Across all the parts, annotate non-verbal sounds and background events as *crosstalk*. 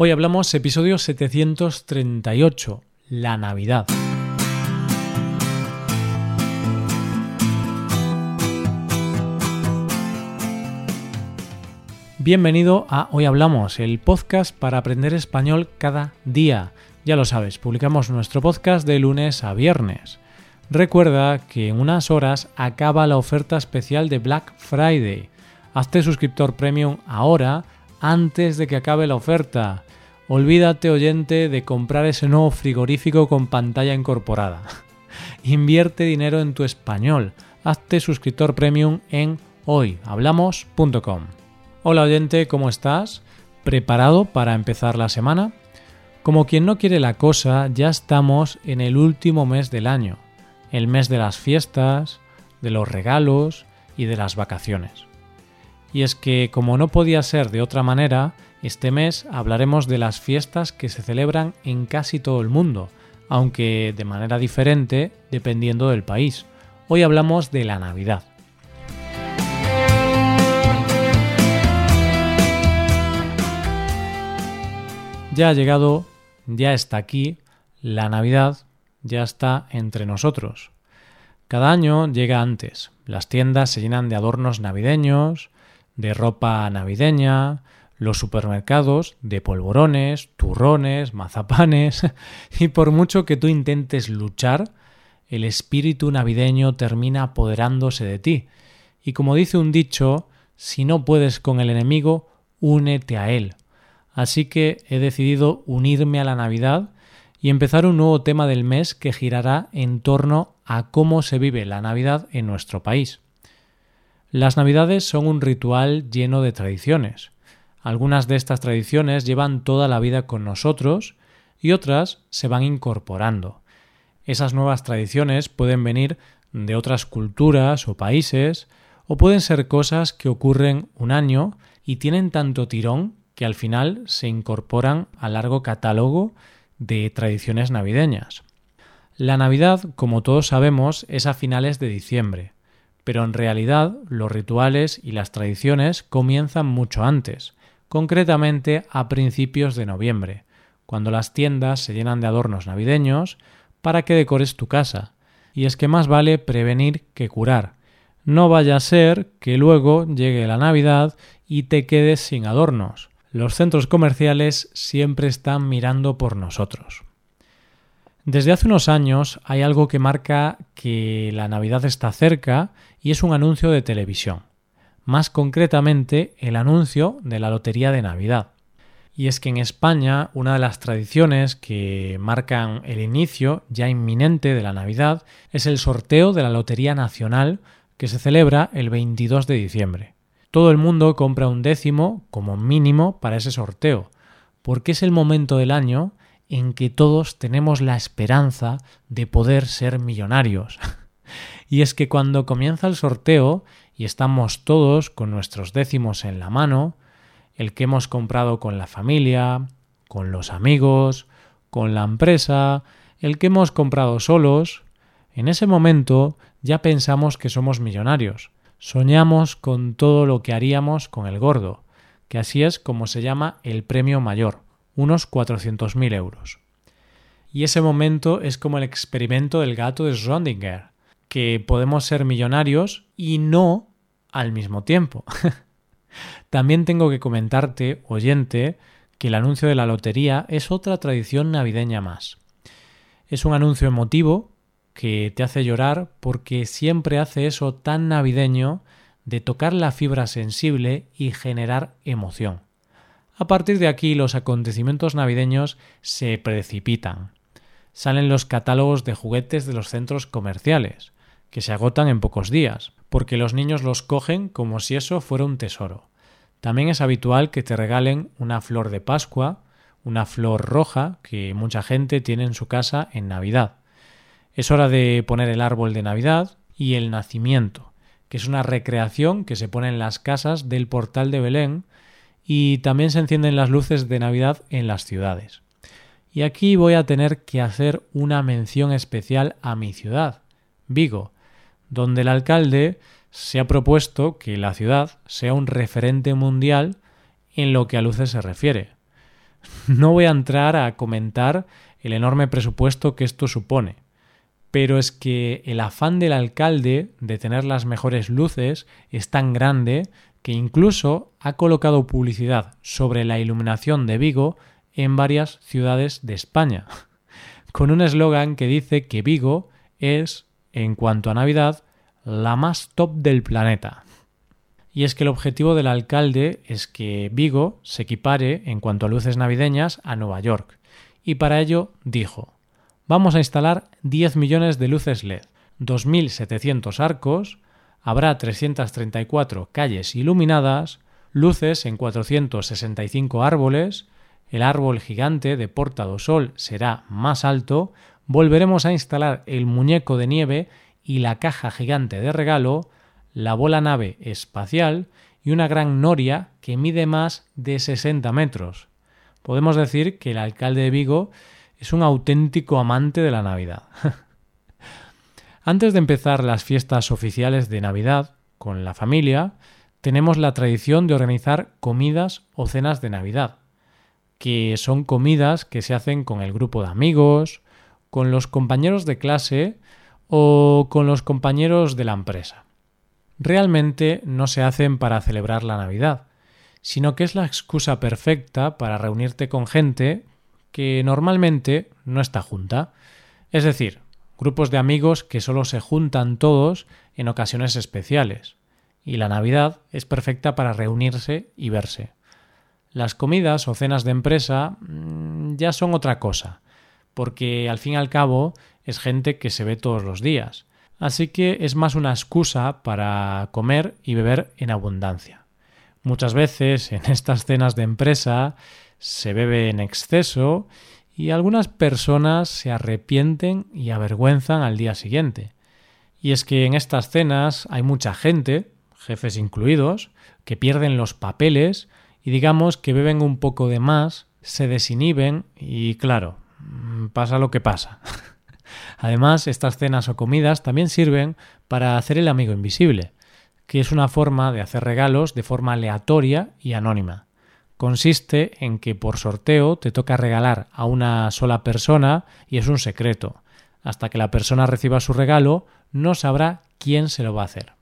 Hoy hablamos episodio 738, la Navidad. Bienvenido a Hoy Hablamos, el podcast para aprender español cada día. Ya lo sabes, publicamos nuestro podcast de lunes a viernes. Recuerda que en unas horas acaba la oferta especial de Black Friday. Hazte suscriptor premium ahora antes de que acabe la oferta. Olvídate, oyente, de comprar ese nuevo frigorífico con pantalla incorporada. *laughs* Invierte dinero en tu español. Hazte suscriptor premium en hoyhablamos.com. Hola oyente, ¿cómo estás? ¿Preparado para empezar la semana? Como quien no quiere la cosa, ya estamos en el último mes del año el mes de las fiestas, de los regalos y de las vacaciones. Y es que, como no podía ser de otra manera, este mes hablaremos de las fiestas que se celebran en casi todo el mundo, aunque de manera diferente dependiendo del país. Hoy hablamos de la Navidad. Ya ha llegado, ya está aquí, la Navidad ya está entre nosotros. Cada año llega antes. Las tiendas se llenan de adornos navideños, de ropa navideña, los supermercados de polvorones, turrones, mazapanes, *laughs* y por mucho que tú intentes luchar, el espíritu navideño termina apoderándose de ti. Y como dice un dicho, si no puedes con el enemigo, únete a él. Así que he decidido unirme a la Navidad y empezar un nuevo tema del mes que girará en torno a cómo se vive la Navidad en nuestro país. Las Navidades son un ritual lleno de tradiciones. Algunas de estas tradiciones llevan toda la vida con nosotros y otras se van incorporando. Esas nuevas tradiciones pueden venir de otras culturas o países o pueden ser cosas que ocurren un año y tienen tanto tirón que al final se incorporan al largo catálogo de tradiciones navideñas. La Navidad, como todos sabemos, es a finales de diciembre, pero en realidad los rituales y las tradiciones comienzan mucho antes, concretamente a principios de noviembre, cuando las tiendas se llenan de adornos navideños para que decores tu casa. Y es que más vale prevenir que curar. No vaya a ser que luego llegue la Navidad y te quedes sin adornos. Los centros comerciales siempre están mirando por nosotros. Desde hace unos años hay algo que marca que la Navidad está cerca y es un anuncio de televisión. Más concretamente, el anuncio de la Lotería de Navidad. Y es que en España una de las tradiciones que marcan el inicio ya inminente de la Navidad es el sorteo de la Lotería Nacional que se celebra el 22 de diciembre. Todo el mundo compra un décimo como mínimo para ese sorteo, porque es el momento del año en que todos tenemos la esperanza de poder ser millonarios. *laughs* y es que cuando comienza el sorteo y estamos todos con nuestros décimos en la mano, el que hemos comprado con la familia, con los amigos, con la empresa, el que hemos comprado solos, en ese momento ya pensamos que somos millonarios, Soñamos con todo lo que haríamos con el gordo, que así es como se llama el premio mayor, unos 400.000 euros. Y ese momento es como el experimento del gato de Schrödinger, que podemos ser millonarios y no al mismo tiempo. *laughs* También tengo que comentarte, oyente, que el anuncio de la lotería es otra tradición navideña más. Es un anuncio emotivo que te hace llorar porque siempre hace eso tan navideño de tocar la fibra sensible y generar emoción. A partir de aquí los acontecimientos navideños se precipitan. Salen los catálogos de juguetes de los centros comerciales, que se agotan en pocos días, porque los niños los cogen como si eso fuera un tesoro. También es habitual que te regalen una flor de Pascua, una flor roja que mucha gente tiene en su casa en Navidad. Es hora de poner el árbol de Navidad y el nacimiento, que es una recreación que se pone en las casas del portal de Belén y también se encienden las luces de Navidad en las ciudades. Y aquí voy a tener que hacer una mención especial a mi ciudad, Vigo, donde el alcalde se ha propuesto que la ciudad sea un referente mundial en lo que a luces se refiere. *laughs* No voy a entrar a comentar el enorme presupuesto que esto supone, pero es que el afán del alcalde de tener las mejores luces es tan grande que incluso ha colocado publicidad sobre la iluminación de Vigo en varias ciudades de España, *laughs* con un eslogan que dice que Vigo es, en cuanto a Navidad, la más top del planeta. Y es que el objetivo del alcalde es que Vigo se equipare en cuanto a luces navideñas a Nueva York. Y para ello dijo, vamos a instalar 10 millones de luces LED, 2.700 arcos, habrá 334 calles iluminadas, luces en 465 árboles, el árbol gigante de Porta do Sol será más alto, volveremos a instalar el muñeco de nieve y la caja gigante de regalo, la bola nave espacial y una gran noria que mide más de 60 metros. Podemos decir que el alcalde de Vigo es un auténtico amante de la Navidad. *laughs* Antes de empezar las fiestas oficiales de Navidad con la familia, tenemos la tradición de organizar comidas o cenas de Navidad, que son comidas que se hacen con el grupo de amigos, con los compañeros de clase o con los compañeros de la empresa. Realmente no se hacen para celebrar la Navidad, sino que es la excusa perfecta para reunirte con gente que normalmente no está junta. Es decir, grupos de amigos que solo se juntan todos en ocasiones especiales. Y la Navidad es perfecta para reunirse y verse. Las comidas o cenas de empresa mm, ya son otra cosa, porque al fin y al cabo es gente que se ve todos los días. Así que es más una excusa para comer y beber en abundancia. Muchas veces en *laughs* estas cenas de empresa se bebe en exceso y algunas personas se arrepienten y avergüenzan al día siguiente. Y es que en estas cenas hay mucha gente, jefes incluidos, que pierden los papeles y digamos que beben un poco de más, se desinhiben y claro, pasa lo que pasa. *laughs* Además, estas cenas o comidas también sirven para hacer el amigo invisible, que es una forma de hacer regalos de forma aleatoria y anónima. Consiste en que por sorteo te toca regalar a una sola persona y es un secreto. Hasta que la persona reciba su regalo, no sabrá quién se lo va a hacer.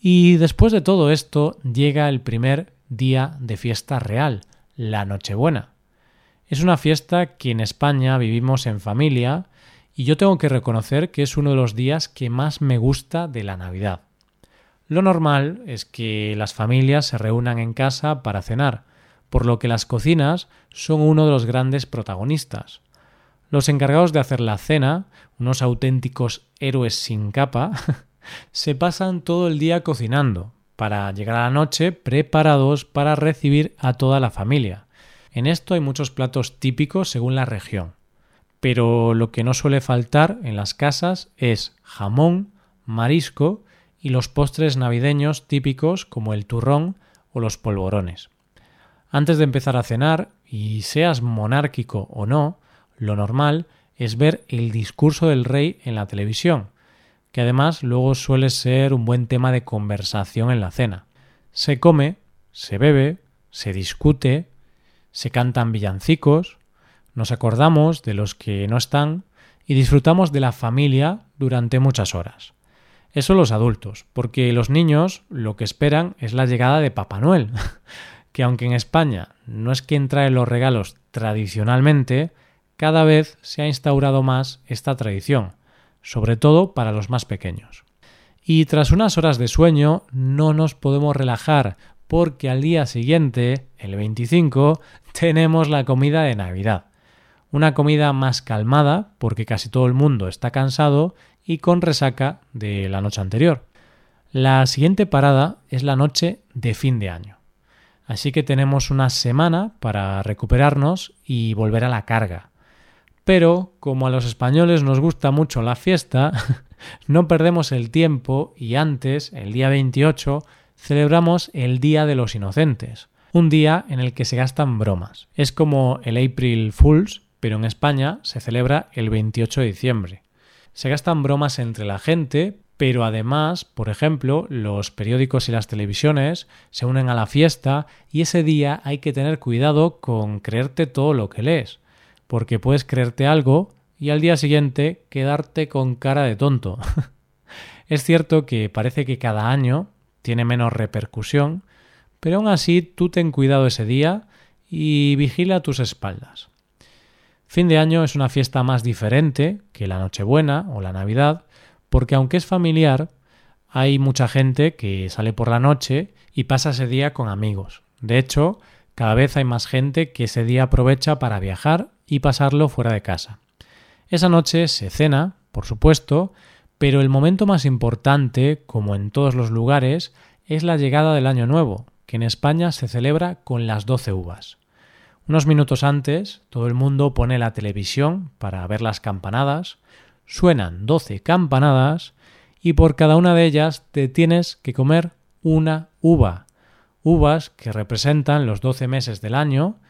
Y después de todo esto llega el primer día de fiesta real, la Nochebuena. Es una fiesta que en España vivimos en familia y yo tengo que reconocer que es uno de los días que más me gusta de la Navidad. Lo normal es que las familias se reúnan en casa para cenar, por lo que las cocinas son uno de los grandes protagonistas. Los encargados de hacer la cena, unos auténticos héroes sin capa, *laughs* se pasan todo el día cocinando, para llegar a la noche preparados para recibir a toda la familia. En esto hay muchos platos típicos según la región pero lo que no suele faltar en las casas es jamón, marisco y los postres navideños típicos como el turrón o los polvorones. Antes de empezar a cenar, y seas monárquico o no, lo normal es ver el discurso del rey en la televisión, que además luego suele ser un buen tema de conversación en la cena. Se come, se bebe, se discute, se cantan villancicos, nos acordamos de los que no están y disfrutamos de la familia durante muchas horas. Eso los adultos, porque los niños lo que esperan es la llegada de Papá Noel, *laughs* que aunque en España no es quien trae los regalos tradicionalmente, cada vez se ha instaurado más esta tradición, sobre todo para los más pequeños. Y tras unas horas de sueño no nos podemos relajar porque al día siguiente, el 25, *laughs* tenemos la comida de Navidad una comida más calmada porque casi todo el mundo está cansado y con resaca de la noche anterior. La siguiente parada es la noche de fin de año. Así que tenemos una semana para recuperarnos y volver a la carga. Pero, como a los españoles nos gusta mucho la fiesta, *laughs* no perdemos el tiempo y antes, el día 28, celebramos el Día de los Inocentes, un día en el que se gastan bromas. Es como el April Fools, pero en España se celebra el 28 de diciembre. Se gastan bromas entre la gente, pero además, por ejemplo, los periódicos y las televisiones se unen a la fiesta y ese día hay que tener cuidado con creerte todo lo que lees, porque puedes creerte algo y al día siguiente quedarte con cara de tonto. *laughs* es cierto que parece que cada año tiene menos repercusión, pero aún así tú ten cuidado ese día y vigila tus espaldas. Fin de año es una fiesta más diferente que la Nochebuena o la Navidad, porque aunque es familiar, hay mucha gente que sale por la noche y pasa ese día con amigos. De hecho, cada vez hay más gente que ese día aprovecha para viajar y pasarlo fuera de casa. Esa noche se cena, por supuesto, pero el momento más importante, como en todos los lugares, es la llegada del Año Nuevo, que en España se celebra con las doce uvas. Unos minutos antes, todo el mundo pone la televisión para ver las campanadas, suenan 12 campanadas y por cada una de ellas te tienes que comer una uva. Uvas que representan los 12 meses del año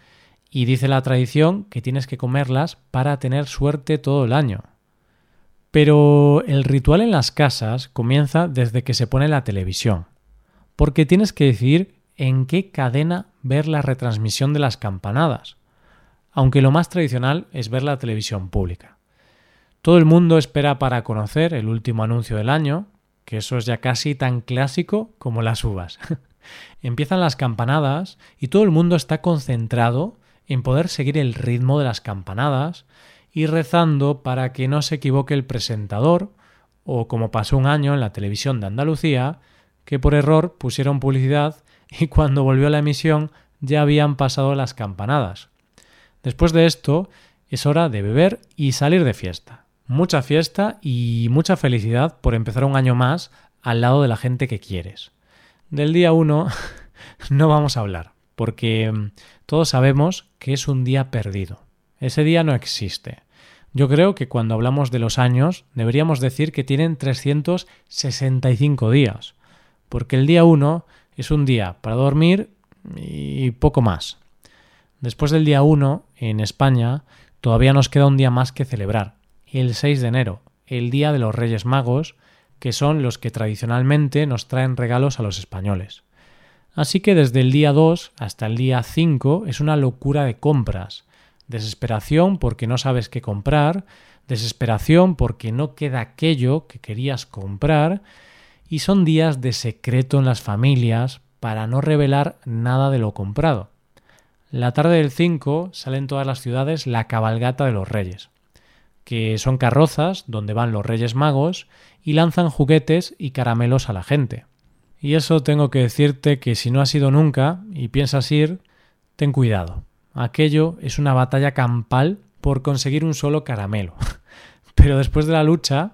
y dice la tradición que tienes que comerlas para tener suerte todo el año. Pero el ritual en las casas comienza desde que se pone la televisión, porque tienes que decidir en qué cadena ver la retransmisión de las campanadas, aunque lo más tradicional es ver la televisión pública. Todo el mundo espera para conocer el último anuncio del año, que eso es ya casi tan clásico como las uvas. *laughs* Empiezan las campanadas y todo el mundo está concentrado en poder seguir el ritmo de las campanadas y rezando para que no se equivoque el presentador o como pasó un año en la televisión de Andalucía, que por error pusieron publicidad *laughs* y cuando volvió la emisión ya habían pasado las campanadas. Después de esto es hora de beber y salir de fiesta mucha fiesta y mucha felicidad por empezar un año más al lado de la gente que quieres. Del día 1 *laughs* no vamos a hablar, porque mm, todos sabemos que es un día perdido. Ese día no existe. Yo creo que cuando hablamos de los años deberíamos decir que tienen 365 días, porque el día 1 es un día para dormir y poco más. Después del día 1, en España, todavía nos queda un día más que celebrar, el 6 de enero, el Día de los Reyes Magos, que son los que tradicionalmente nos traen regalos a los españoles. Así que desde el día 2 hasta el día 5 es una locura de compras, desesperación porque no sabes qué comprar, desesperación porque no queda aquello que querías comprar, y son días de secreto en las familias para no revelar nada de lo comprado. La tarde del 5 sale en todas las ciudades la cabalgata de los reyes que son carrozas donde van los Reyes Magos y lanzan juguetes y caramelos a la gente. Y eso tengo que decirte que si no has ido nunca y piensas ir, ten cuidado. Aquello es una batalla campal por conseguir un solo caramelo. *laughs* Pero después de la lucha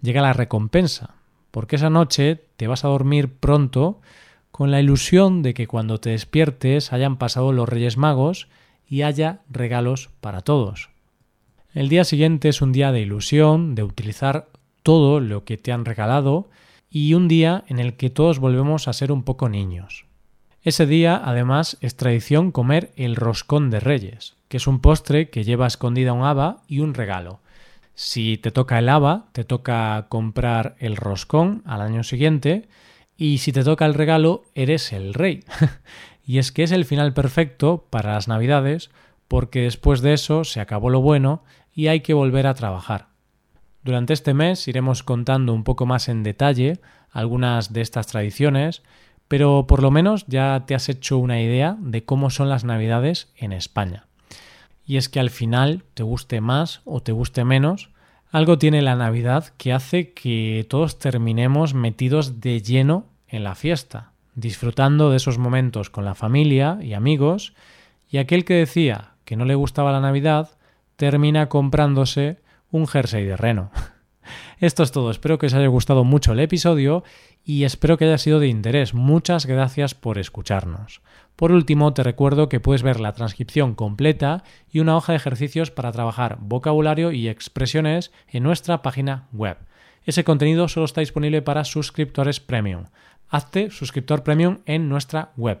llega la recompensa, porque esa noche te vas a dormir pronto con la ilusión de que cuando te despiertes hayan pasado los Reyes Magos y haya regalos para todos. El día siguiente es un día de ilusión, de utilizar todo lo que te han regalado y un día en el que todos volvemos a ser un poco niños. Ese día, además, es tradición comer el roscón de reyes, que es un postre que lleva escondida un haba y un regalo. Si te toca el haba, te toca comprar el roscón al año siguiente, y si te toca el regalo, eres el rey. *laughs* y es que es el final perfecto para las navidades, porque después de eso se acabó lo bueno y hay que volver a trabajar. Durante este mes iremos contando un poco más en detalle algunas de estas tradiciones, pero por lo menos ya te has hecho una idea de cómo son las navidades en España. Y es que al final, te guste más o te guste menos, algo tiene la Navidad que hace que todos terminemos metidos de lleno en la fiesta, disfrutando de esos momentos con la familia y amigos, y aquel que decía que no le gustaba la Navidad, termina comprándose un jersey de reno. *laughs* Esto es todo, espero que os haya gustado mucho el episodio y espero que haya sido de interés. Muchas gracias por escucharnos. Por último, te recuerdo que puedes ver la transcripción completa y una hoja de ejercicios para trabajar vocabulario y expresiones en nuestra página web. Ese contenido solo está disponible para suscriptores premium. Hazte suscriptor premium en nuestra web